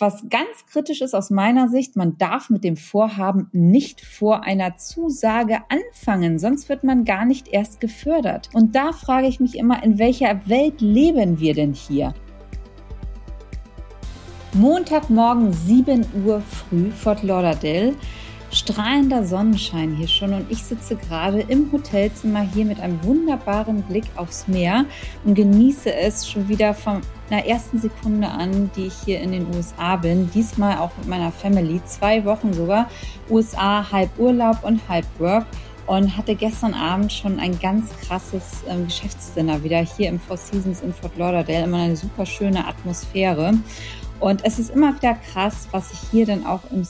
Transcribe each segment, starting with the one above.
Was ganz kritisch ist aus meiner Sicht, man darf mit dem Vorhaben nicht vor einer Zusage anfangen, sonst wird man gar nicht erst gefördert. Und da frage ich mich immer, in welcher Welt leben wir denn hier? Montagmorgen 7 Uhr früh, Fort Lauderdale strahlender Sonnenschein hier schon und ich sitze gerade im Hotelzimmer hier mit einem wunderbaren Blick aufs Meer und genieße es schon wieder von der ersten Sekunde an, die ich hier in den USA bin. Diesmal auch mit meiner Family, zwei Wochen sogar. USA halb Urlaub und halb Work und hatte gestern Abend schon ein ganz krasses ähm, Geschäftsdinner wieder hier im Four Seasons in Fort Lauderdale. Immer eine super schöne Atmosphäre. Und es ist immer wieder krass, was sich hier dann auch im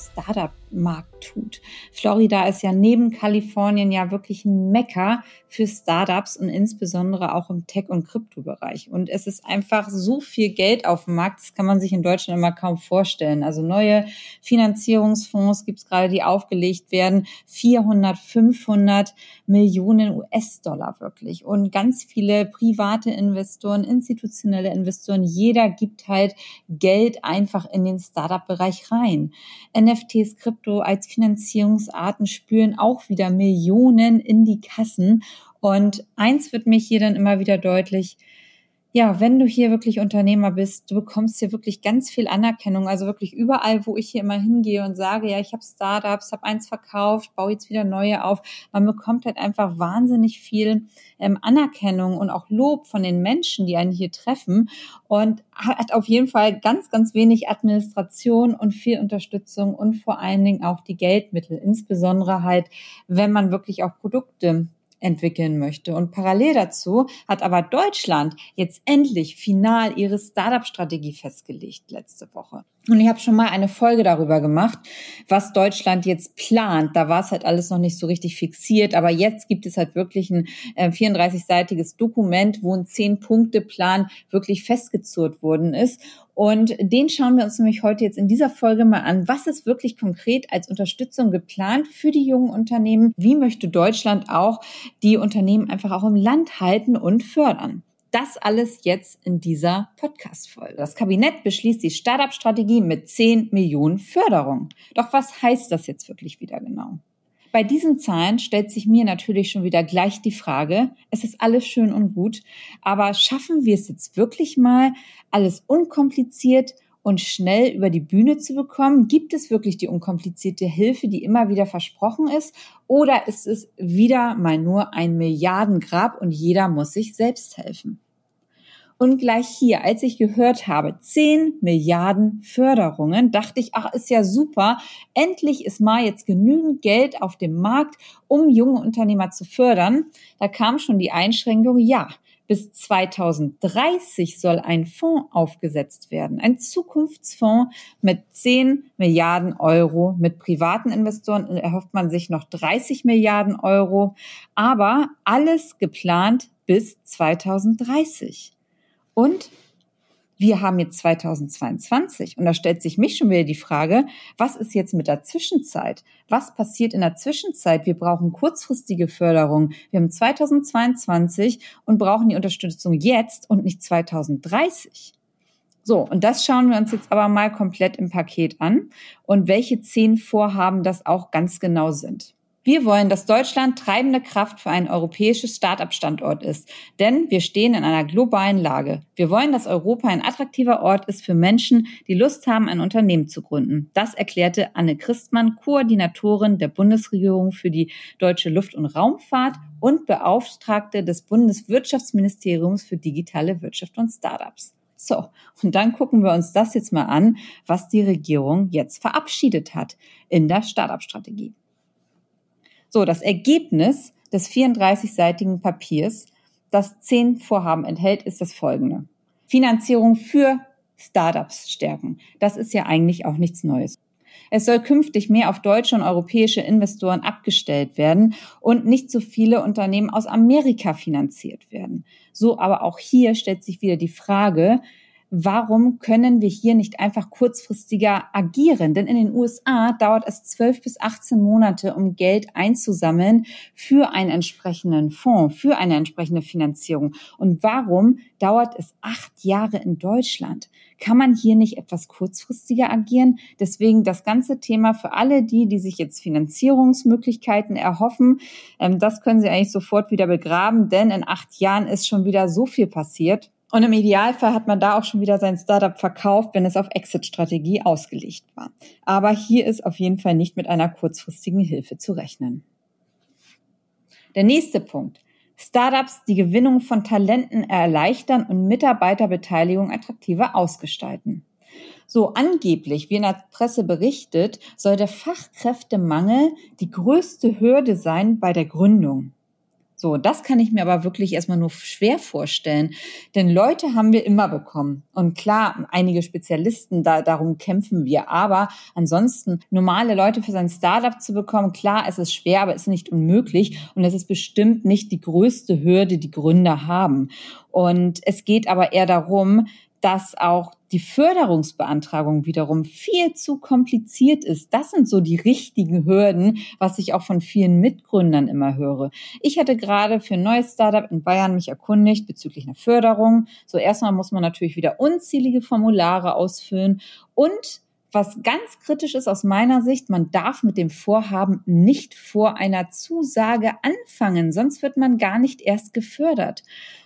Startup-Markt tut. Florida ist ja neben Kalifornien ja wirklich ein Mecker für Startups und insbesondere auch im Tech- und Kryptobereich. Und es ist einfach so viel Geld auf dem Markt, das kann man sich in Deutschland immer kaum vorstellen. Also neue Finanzierungsfonds gibt es gerade, die aufgelegt werden. 400, 500 Millionen US-Dollar wirklich. Und ganz viele private Investoren, institutionelle Investoren, jeder gibt halt Geld einfach in den Startup-Bereich rein. NFTs, Krypto als Finanzierungsarten spüren auch wieder Millionen in die Kassen. Und eins wird mich hier dann immer wieder deutlich, ja, wenn du hier wirklich Unternehmer bist, du bekommst hier wirklich ganz viel Anerkennung. Also wirklich überall, wo ich hier immer hingehe und sage, ja, ich habe Startups, habe eins verkauft, baue jetzt wieder neue auf. Man bekommt halt einfach wahnsinnig viel ähm, Anerkennung und auch Lob von den Menschen, die einen hier treffen und hat auf jeden Fall ganz, ganz wenig Administration und viel Unterstützung und vor allen Dingen auch die Geldmittel, insbesondere halt, wenn man wirklich auch Produkte entwickeln möchte. Und parallel dazu hat aber Deutschland jetzt endlich final ihre Startup-Strategie festgelegt letzte Woche. Und ich habe schon mal eine Folge darüber gemacht, was Deutschland jetzt plant. Da war es halt alles noch nicht so richtig fixiert, aber jetzt gibt es halt wirklich ein äh, 34-seitiges Dokument, wo ein 10-Punkte-Plan wirklich festgezurrt worden ist. Und den schauen wir uns nämlich heute jetzt in dieser Folge mal an. Was ist wirklich konkret als Unterstützung geplant für die jungen Unternehmen? Wie möchte Deutschland auch die Unternehmen einfach auch im Land halten und fördern? Das alles jetzt in dieser Podcast-Folge. Das Kabinett beschließt die Startup-Strategie mit 10 Millionen Förderung. Doch was heißt das jetzt wirklich wieder genau? Bei diesen Zahlen stellt sich mir natürlich schon wieder gleich die Frage, es ist alles schön und gut, aber schaffen wir es jetzt wirklich mal, alles unkompliziert und schnell über die Bühne zu bekommen? Gibt es wirklich die unkomplizierte Hilfe, die immer wieder versprochen ist? Oder ist es wieder mal nur ein Milliardengrab und jeder muss sich selbst helfen? Und gleich hier, als ich gehört habe, 10 Milliarden Förderungen, dachte ich, ach, ist ja super. Endlich ist mal jetzt genügend Geld auf dem Markt, um junge Unternehmer zu fördern. Da kam schon die Einschränkung, ja, bis 2030 soll ein Fonds aufgesetzt werden, ein Zukunftsfonds mit 10 Milliarden Euro. Mit privaten Investoren erhofft man sich noch 30 Milliarden Euro, aber alles geplant bis 2030. Und wir haben jetzt 2022 und da stellt sich mich schon wieder die Frage, was ist jetzt mit der Zwischenzeit? Was passiert in der Zwischenzeit? Wir brauchen kurzfristige Förderung. Wir haben 2022 und brauchen die Unterstützung jetzt und nicht 2030. So, und das schauen wir uns jetzt aber mal komplett im Paket an und welche zehn Vorhaben das auch ganz genau sind. Wir wollen, dass Deutschland treibende Kraft für ein europäisches Start-up-Standort ist, denn wir stehen in einer globalen Lage. Wir wollen, dass Europa ein attraktiver Ort ist für Menschen, die Lust haben, ein Unternehmen zu gründen. Das erklärte Anne Christmann, Koordinatorin der Bundesregierung für die deutsche Luft- und Raumfahrt und Beauftragte des Bundeswirtschaftsministeriums für digitale Wirtschaft und Startups. So, und dann gucken wir uns das jetzt mal an, was die Regierung jetzt verabschiedet hat in der Startup-Strategie. So, das Ergebnis des 34-seitigen Papiers, das zehn Vorhaben enthält, ist das folgende. Finanzierung für Startups stärken. Das ist ja eigentlich auch nichts Neues. Es soll künftig mehr auf deutsche und europäische Investoren abgestellt werden und nicht so viele Unternehmen aus Amerika finanziert werden. So aber auch hier stellt sich wieder die Frage, warum können wir hier nicht einfach kurzfristiger agieren? Denn in den USA dauert es zwölf bis 18 Monate, um Geld einzusammeln für einen entsprechenden Fonds, für eine entsprechende Finanzierung. Und warum dauert es acht Jahre in Deutschland? Kann man hier nicht etwas kurzfristiger agieren? Deswegen das ganze Thema für alle die, die sich jetzt Finanzierungsmöglichkeiten erhoffen, ähm, das können Sie eigentlich sofort wieder begraben, denn in acht Jahren ist schon wieder so viel passiert. Und im Idealfall hat man da auch schon wieder sein Startup verkauft, wenn es auf Exit-Strategie ausgelegt war. Aber hier ist auf jeden Fall nicht mit einer kurzfristigen Hilfe zu rechnen. Der nächste Punkt. Startups die Gewinnung von Talenten erleichtern und Mitarbeiterbeteiligung attraktiver ausgestalten. So angeblich, wie in der Presse berichtet, soll der Fachkräftemangel die größte Hürde sein bei der Gründung. So, das kann ich mir aber wirklich erstmal nur schwer vorstellen. Denn Leute haben wir immer bekommen. Und klar, einige Spezialisten, da, darum kämpfen wir. Aber ansonsten, normale Leute für sein Startup zu bekommen, klar, es ist schwer, aber es ist nicht unmöglich. Und es ist bestimmt nicht die größte Hürde, die Gründer haben. Und es geht aber eher darum, dass auch die Förderungsbeantragung wiederum viel zu kompliziert ist. Das sind so die richtigen Hürden, was ich auch von vielen Mitgründern immer höre. Ich hatte gerade für ein neues Startup in Bayern mich erkundigt bezüglich einer Förderung. So erstmal muss man natürlich wieder unzählige Formulare ausfüllen und was ganz kritisch ist aus meiner Sicht, man darf mit dem Vorhaben nicht vor einer Zusage anfangen, sonst wird man gar nicht erst gefördert.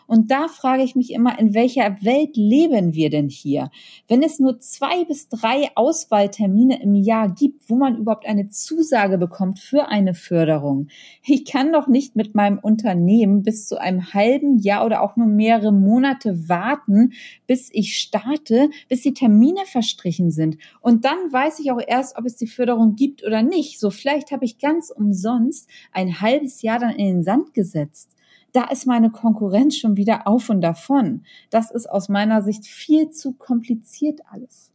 Und da frage ich mich immer, in welcher Welt leben wir denn hier? Wenn es nur zwei bis drei Auswahltermine im Jahr gibt, wo man überhaupt eine Zusage bekommt für eine Förderung. Ich kann doch nicht mit meinem Unternehmen bis zu einem halben Jahr oder auch nur mehrere Monate warten, bis ich starte, bis die Termine verstrichen sind. Und dann weiß ich auch erst, ob es die Förderung gibt oder nicht. So vielleicht habe ich ganz umsonst ein halbes Jahr dann in den Sand gesetzt da ist meine Konkurrenz schon wieder auf und davon. Das ist aus meiner Sicht viel zu kompliziert alles.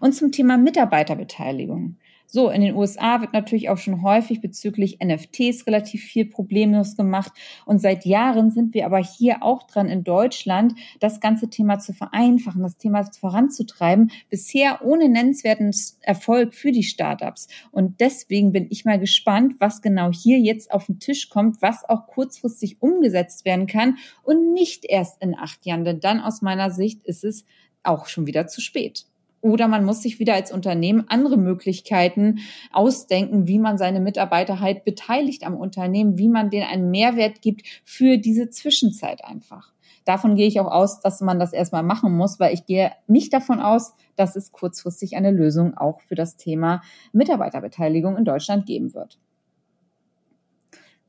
Und zum Thema Mitarbeiterbeteiligung. So, in den USA wird natürlich auch schon häufig bezüglich NFTs relativ viel problemlos gemacht. Und seit Jahren sind wir aber hier auch dran in Deutschland, das ganze Thema zu vereinfachen, das Thema voranzutreiben. Bisher ohne nennenswerten Erfolg für die Startups. Und deswegen bin ich mal gespannt, was genau hier jetzt auf den Tisch kommt, was auch kurzfristig umgesetzt werden kann und nicht erst in acht Jahren. Denn dann aus meiner Sicht ist es auch schon wieder zu spät. Oder man muss sich wieder als Unternehmen andere Möglichkeiten ausdenken, wie man seine Mitarbeiter halt beteiligt am Unternehmen, wie man denen einen Mehrwert gibt für diese Zwischenzeit einfach. Davon gehe ich auch aus, dass man das erstmal machen muss, weil ich gehe nicht davon aus, dass es kurzfristig eine Lösung auch für das Thema Mitarbeiterbeteiligung in Deutschland geben wird.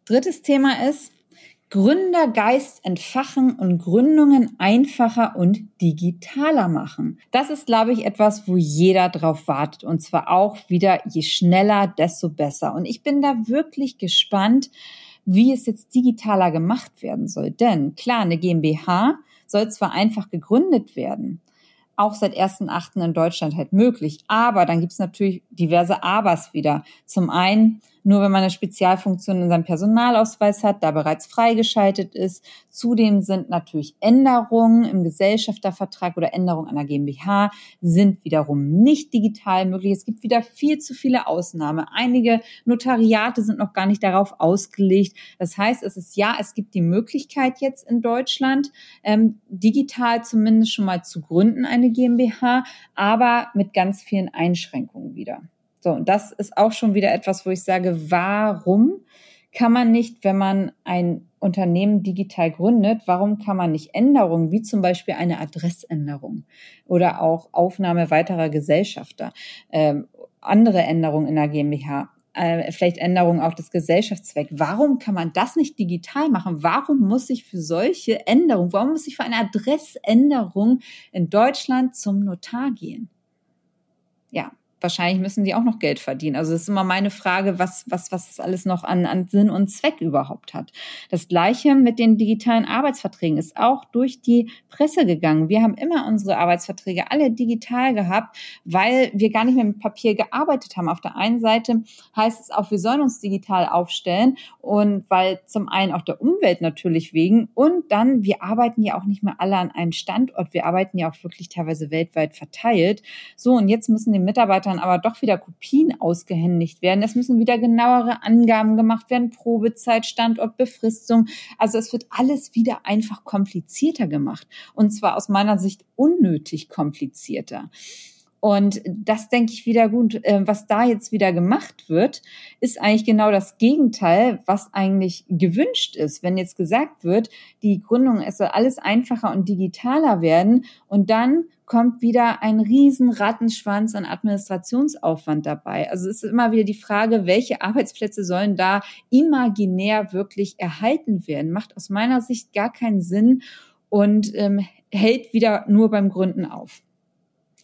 Drittes Thema ist, Gründergeist entfachen und Gründungen einfacher und digitaler machen. Das ist, glaube ich, etwas, wo jeder drauf wartet. Und zwar auch wieder, je schneller, desto besser. Und ich bin da wirklich gespannt, wie es jetzt digitaler gemacht werden soll. Denn klar, eine GmbH soll zwar einfach gegründet werden, auch seit 1.8. in Deutschland halt möglich. Aber dann gibt's natürlich diverse Abers wieder. Zum einen nur wenn man eine Spezialfunktion in seinem Personalausweis hat, da bereits freigeschaltet ist. Zudem sind natürlich Änderungen im Gesellschaftervertrag oder Änderungen einer GmbH sind wiederum nicht digital möglich. Es gibt wieder viel zu viele Ausnahmen. Einige Notariate sind noch gar nicht darauf ausgelegt. Das heißt, es ist ja, es gibt die Möglichkeit jetzt in Deutschland, ähm, digital zumindest schon mal zu gründen, eine GmbH, aber mit ganz vielen Einschränkungen wieder. So, und das ist auch schon wieder etwas, wo ich sage, warum kann man nicht, wenn man ein Unternehmen digital gründet, warum kann man nicht Änderungen, wie zum Beispiel eine Adressänderung oder auch Aufnahme weiterer Gesellschafter, äh, andere Änderungen in der GmbH, äh, vielleicht Änderungen auch des Gesellschaftszwecks. Warum kann man das nicht digital machen? Warum muss ich für solche Änderungen, warum muss ich für eine Adressänderung in Deutschland zum Notar gehen? Ja, wahrscheinlich müssen die auch noch Geld verdienen. Also das ist immer meine Frage, was, was, was das alles noch an, an Sinn und Zweck überhaupt hat. Das Gleiche mit den digitalen Arbeitsverträgen ist auch durch die Presse gegangen. Wir haben immer unsere Arbeitsverträge alle digital gehabt, weil wir gar nicht mehr mit Papier gearbeitet haben. Auf der einen Seite heißt es auch, wir sollen uns digital aufstellen und weil zum einen auch der Umwelt natürlich wegen und dann, wir arbeiten ja auch nicht mehr alle an einem Standort. Wir arbeiten ja auch wirklich teilweise weltweit verteilt. So, und jetzt müssen die Mitarbeiter dann aber doch wieder Kopien ausgehändigt werden. Es müssen wieder genauere Angaben gemacht werden, Probezeit, Standort, Befristung. Also es wird alles wieder einfach komplizierter gemacht. Und zwar aus meiner Sicht unnötig komplizierter. Und das denke ich wieder gut. Ähm, was da jetzt wieder gemacht wird, ist eigentlich genau das Gegenteil, was eigentlich gewünscht ist. Wenn jetzt gesagt wird, die Gründung, es soll alles einfacher und digitaler werden und dann kommt wieder ein riesen Rattenschwanz an Administrationsaufwand dabei. Also es ist immer wieder die Frage, welche Arbeitsplätze sollen da imaginär wirklich erhalten werden? Macht aus meiner Sicht gar keinen Sinn und ähm, hält wieder nur beim Gründen auf.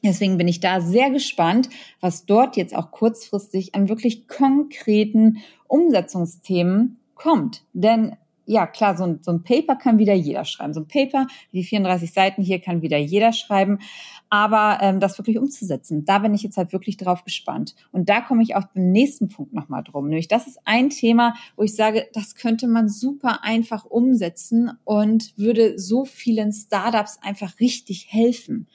Deswegen bin ich da sehr gespannt, was dort jetzt auch kurzfristig an wirklich konkreten Umsetzungsthemen kommt. Denn ja, klar, so ein, so ein Paper kann wieder jeder schreiben. So ein Paper, die 34 Seiten hier, kann wieder jeder schreiben. Aber ähm, das wirklich umzusetzen, da bin ich jetzt halt wirklich drauf gespannt. Und da komme ich auch beim nächsten Punkt nochmal drum. Nämlich, das ist ein Thema, wo ich sage, das könnte man super einfach umsetzen und würde so vielen Startups einfach richtig helfen.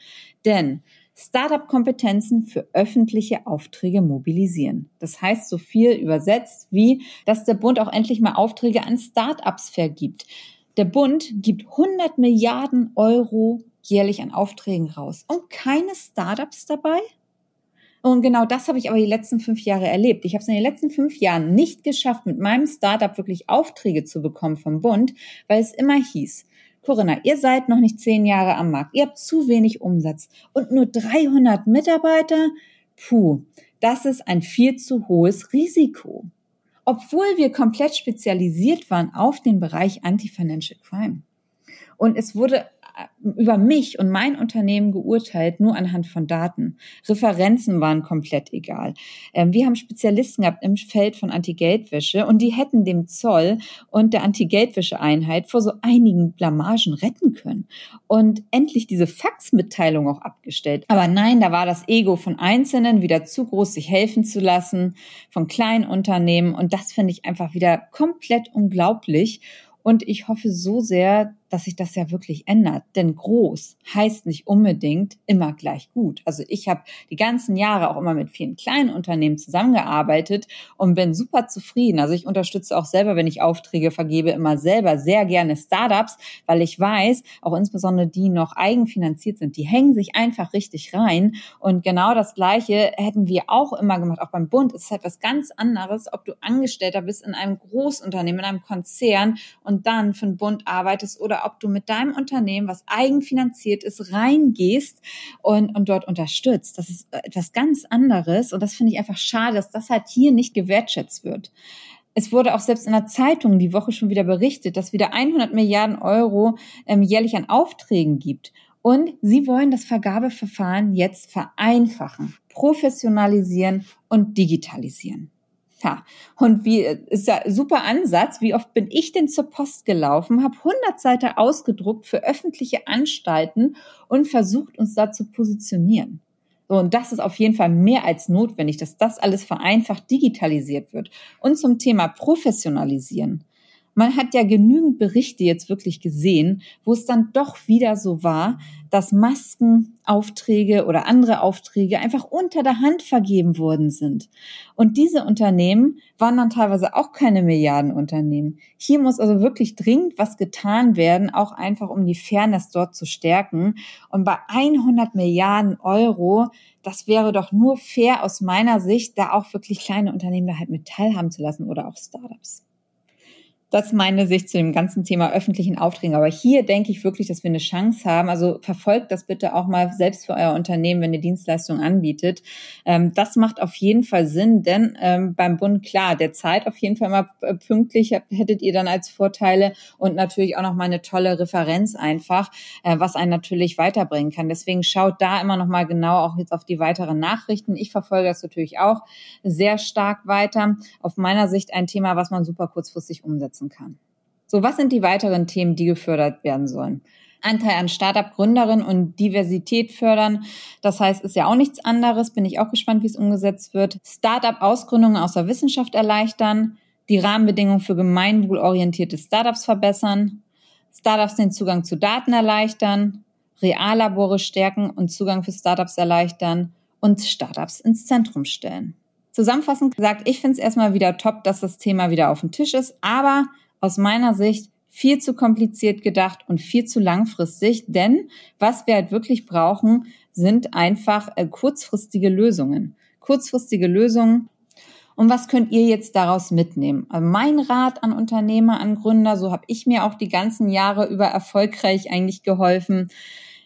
Denn Startup-Kompetenzen für öffentliche Aufträge mobilisieren. Das heißt so viel übersetzt wie, dass der Bund auch endlich mal Aufträge an Startups vergibt. Der Bund gibt 100 Milliarden Euro jährlich an Aufträgen raus und keine Startups dabei? Und genau das habe ich aber die letzten fünf Jahre erlebt. Ich habe es in den letzten fünf Jahren nicht geschafft, mit meinem Startup wirklich Aufträge zu bekommen vom Bund, weil es immer hieß, Corinna, ihr seid noch nicht zehn Jahre am Markt, ihr habt zu wenig Umsatz und nur 300 Mitarbeiter? Puh, das ist ein viel zu hohes Risiko. Obwohl wir komplett spezialisiert waren auf den Bereich Anti-Financial Crime. Und es wurde über mich und mein Unternehmen geurteilt, nur anhand von Daten. Referenzen waren komplett egal. Ähm, wir haben Spezialisten gehabt im Feld von Anti-Geldwäsche und die hätten dem Zoll und der Anti-Geldwäsche-Einheit vor so einigen Blamagen retten können und endlich diese Faxmitteilung auch abgestellt. Aber nein, da war das Ego von Einzelnen wieder zu groß, sich helfen zu lassen, von kleinen Unternehmen und das finde ich einfach wieder komplett unglaublich. Und ich hoffe so sehr, dass sich das ja wirklich ändert. Denn groß heißt nicht unbedingt immer gleich gut. Also ich habe die ganzen Jahre auch immer mit vielen kleinen Unternehmen zusammengearbeitet und bin super zufrieden. Also ich unterstütze auch selber, wenn ich Aufträge vergebe, immer selber sehr gerne Startups, weil ich weiß, auch insbesondere die noch eigenfinanziert sind, die hängen sich einfach richtig rein. Und genau das Gleiche hätten wir auch immer gemacht, auch beim Bund. Es ist etwas halt ganz anderes, ob du Angestellter bist in einem Großunternehmen, in einem Konzern und dann für den Bund arbeitest oder ob du mit deinem Unternehmen, was eigenfinanziert ist, reingehst und, und dort unterstützt. Das ist etwas ganz anderes und das finde ich einfach schade, dass das halt hier nicht gewertschätzt wird. Es wurde auch selbst in der Zeitung die Woche schon wieder berichtet, dass wieder 100 Milliarden Euro ähm, jährlich an Aufträgen gibt. Und sie wollen das Vergabeverfahren jetzt vereinfachen, professionalisieren und digitalisieren. Ja, und wie ist ja super Ansatz. Wie oft bin ich denn zur Post gelaufen, habe 100 Seiten ausgedruckt für öffentliche Anstalten und versucht uns da zu positionieren. So, und das ist auf jeden Fall mehr als notwendig, dass das alles vereinfacht digitalisiert wird. Und zum Thema Professionalisieren. Man hat ja genügend Berichte jetzt wirklich gesehen, wo es dann doch wieder so war, dass Maskenaufträge oder andere Aufträge einfach unter der Hand vergeben worden sind. Und diese Unternehmen waren dann teilweise auch keine Milliardenunternehmen. Hier muss also wirklich dringend was getan werden, auch einfach um die Fairness dort zu stärken. Und bei 100 Milliarden Euro, das wäre doch nur fair aus meiner Sicht, da auch wirklich kleine Unternehmen da halt mit teilhaben zu lassen oder auch Startups. Das ist meine Sicht zu dem ganzen Thema öffentlichen Aufträgen. Aber hier denke ich wirklich, dass wir eine Chance haben. Also verfolgt das bitte auch mal selbst für euer Unternehmen, wenn ihr Dienstleistungen anbietet. Ähm, das macht auf jeden Fall Sinn, denn ähm, beim Bund, klar, der zahlt auf jeden Fall mal äh, pünktlich, hättet ihr dann als Vorteile und natürlich auch noch mal eine tolle Referenz einfach, äh, was einen natürlich weiterbringen kann. Deswegen schaut da immer noch mal genau auch jetzt auf die weiteren Nachrichten. Ich verfolge das natürlich auch sehr stark weiter. Auf meiner Sicht ein Thema, was man super kurzfristig umsetzt umsetzen kann. So, was sind die weiteren Themen, die gefördert werden sollen? Anteil an Startup-Gründerinnen und Diversität fördern. Das heißt, ist ja auch nichts anderes. Bin ich auch gespannt, wie es umgesetzt wird. Startup-Ausgründungen aus der Wissenschaft erleichtern. Die Rahmenbedingungen für gemeinwohlorientierte Startups verbessern. Startups den Zugang zu Daten erleichtern. Reallabore stärken und Zugang für Startups erleichtern. Und Startups ins Zentrum stellen. Zusammenfassend gesagt, ich finde es erstmal wieder top, dass das Thema wieder auf dem Tisch ist, aber aus meiner Sicht viel zu kompliziert gedacht und viel zu langfristig, denn was wir halt wirklich brauchen, sind einfach äh, kurzfristige Lösungen. Kurzfristige Lösungen. Und was könnt ihr jetzt daraus mitnehmen? Also mein Rat an Unternehmer, an Gründer, so habe ich mir auch die ganzen Jahre über erfolgreich eigentlich geholfen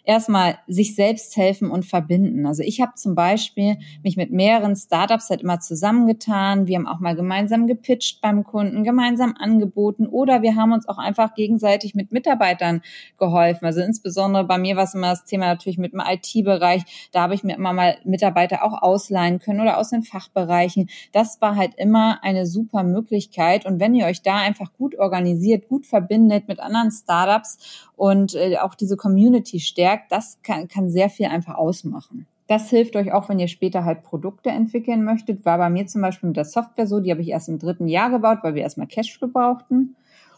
erstmal sich selbst helfen und verbinden. Also ich habe zum Beispiel mich mit mehreren Startups halt immer zusammengetan. Wir haben auch mal gemeinsam gepitcht beim Kunden, gemeinsam angeboten oder wir haben uns auch einfach gegenseitig mit Mitarbeitern geholfen. Also insbesondere bei mir war es immer das Thema natürlich mit dem IT-Bereich. Da habe ich mir immer mal Mitarbeiter auch ausleihen können oder aus den Fachbereichen. Das war halt immer eine super Möglichkeit. Und wenn ihr euch da einfach gut organisiert, gut verbindet mit anderen Startups und äh, auch diese Community stärkt, das kann, kann sehr viel einfach ausmachen. Das hilft euch auch, wenn ihr später halt Produkte entwickeln möchtet. War bei mir zum Beispiel mit der Software so, die habe ich erst im dritten Jahr gebaut, weil wir erstmal Cashflow brauchten.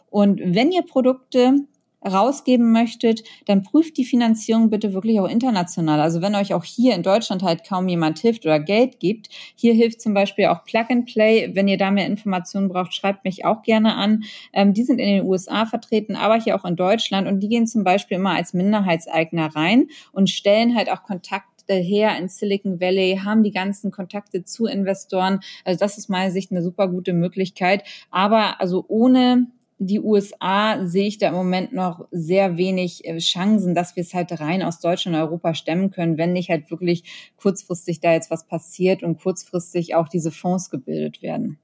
Und wenn ihr Produkte rausgeben möchtet, dann prüft die Finanzierung bitte wirklich auch international. Also wenn euch auch hier in Deutschland halt kaum jemand hilft oder Geld gibt, hier hilft zum Beispiel auch Plug and Play. Wenn ihr da mehr Informationen braucht, schreibt mich auch gerne an. Ähm, die sind in den USA vertreten, aber hier auch in Deutschland und die gehen zum Beispiel immer als Minderheitseigner rein und stellen halt auch Kontakt her in Silicon Valley, haben die ganzen Kontakte zu Investoren. Also das ist meiner Sicht eine super gute Möglichkeit. Aber also ohne die USA sehe ich da im Moment noch sehr wenig äh, Chancen, dass wir es halt rein aus Deutschland und Europa stemmen können, wenn nicht halt wirklich kurzfristig da jetzt was passiert und kurzfristig auch diese Fonds gebildet werden.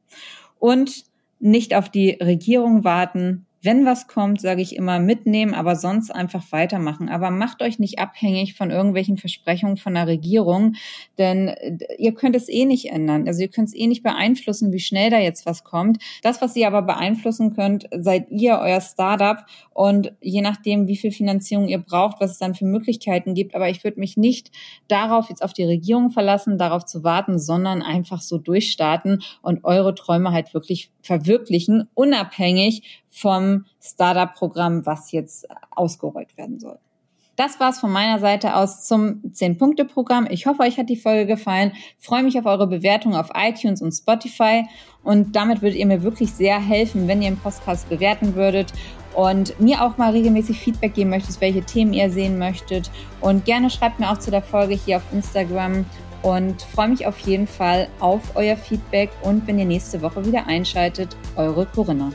Und nicht auf die Regierung warten, wenn was kommt, sage ich immer mitnehmen, aber sonst einfach weitermachen. Aber macht euch nicht abhängig von irgendwelchen Versprechungen von der Regierung, denn äh, ihr könnt es eh nicht ändern. Also ihr könnt es eh nicht beeinflussen, wie schnell da jetzt was kommt. Das, was ihr aber beeinflussen könnt, seid ihr, euer Startup und je nachdem, wie viel Finanzierung ihr braucht, was es dann für Möglichkeiten gibt. Aber ich würde mich nicht darauf jetzt auf die Regierung verlassen, darauf zu warten, sondern einfach so durchstarten und eure Träume halt wirklich verwirklichen, unabhängig vom Startup-Programm, was jetzt ausgerollt werden soll. Das war's von meiner Seite aus zum 10-Punkte-Programm. Ich hoffe, euch hat die Folge gefallen. freue mich auf eure Bewertung auf iTunes und Spotify. Und damit würdet ihr mir wirklich sehr helfen, wenn ihr den Podcast bewerten würdet und mir auch mal regelmäßig Feedback geben möchtet, welche Themen ihr sehen möchtet. Und gerne schreibt mir auch zu der Folge hier auf Instagram und freue mich auf jeden Fall auf euer Feedback und wenn ihr nächste Woche wieder einschaltet, eure Corinna.